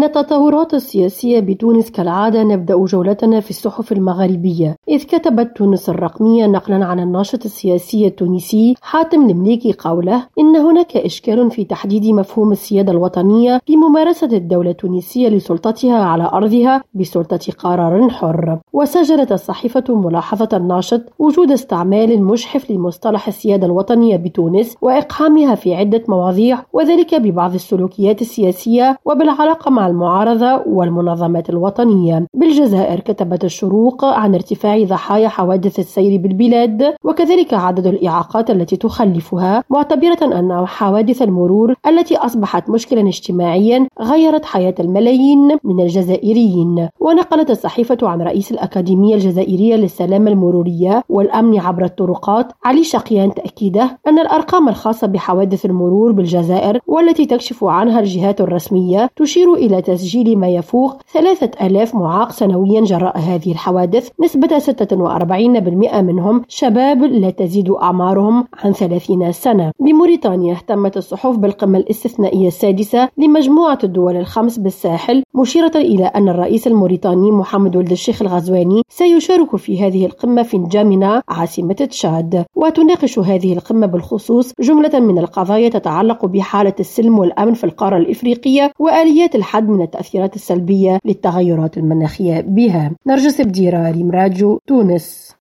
من التطورات السياسية بتونس كالعادة نبدأ جولتنا في الصحف المغاربية إذ كتبت تونس الرقمية نقلا عن الناشط السياسي التونسي حاتم المليكي قوله إن هناك إشكال في تحديد مفهوم السيادة الوطنية في ممارسة الدولة التونسية لسلطتها على أرضها بسلطة قرار حر. وسجلت الصحيفة ملاحظة الناشط وجود استعمال مشحف لمصطلح السيادة الوطنية بتونس وإقحامها في عدة مواضيع وذلك ببعض السلوكيات السياسية وبالعلاقة مع المعارضة والمنظمات الوطنية. بالجزائر كتبت الشروق عن ارتفاع ضحايا حوادث السير بالبلاد وكذلك عدد الإعاقات التي تخلفها معتبرة أن حوادث المرور التي أصبحت مشكلا اجتماعيا غيرت حياة الملايين من الجزائريين. ونقلت الصحيفة عن رئيس الأكاديمية الجزائرية للسلامة المرورية والأمن عبر الطرقات علي شقيان تأكيده أن الأرقام الخاصة بحوادث المرور بالجزائر والتي تكشف عنها الجهات الرسمية تشير إلى تسجيل ما يفوق ثلاثة ألاف معاق سنويا جراء هذه الحوادث نسبة 46% منهم شباب لا تزيد أعمارهم عن 30 سنة. بموريتانيا اهتمت الصحف بالقمة الاستثنائية السادسة لمجموعة الدول الخمس بالساحل مشيرة إلى أن الرئيس الموريتاني محمد ولد الشيخ الغزواني سيشارك في هذه القمة في نجامنا عاصمة تشاد. وتناقش هذه القمة بالخصوص جملة من القضايا تتعلق بحالة السلم والأمن في القارة الإفريقية وآليات الحد من التأثيرات السلبية للتغيرات المناخية بها. نرجس بديرة ريم تونس.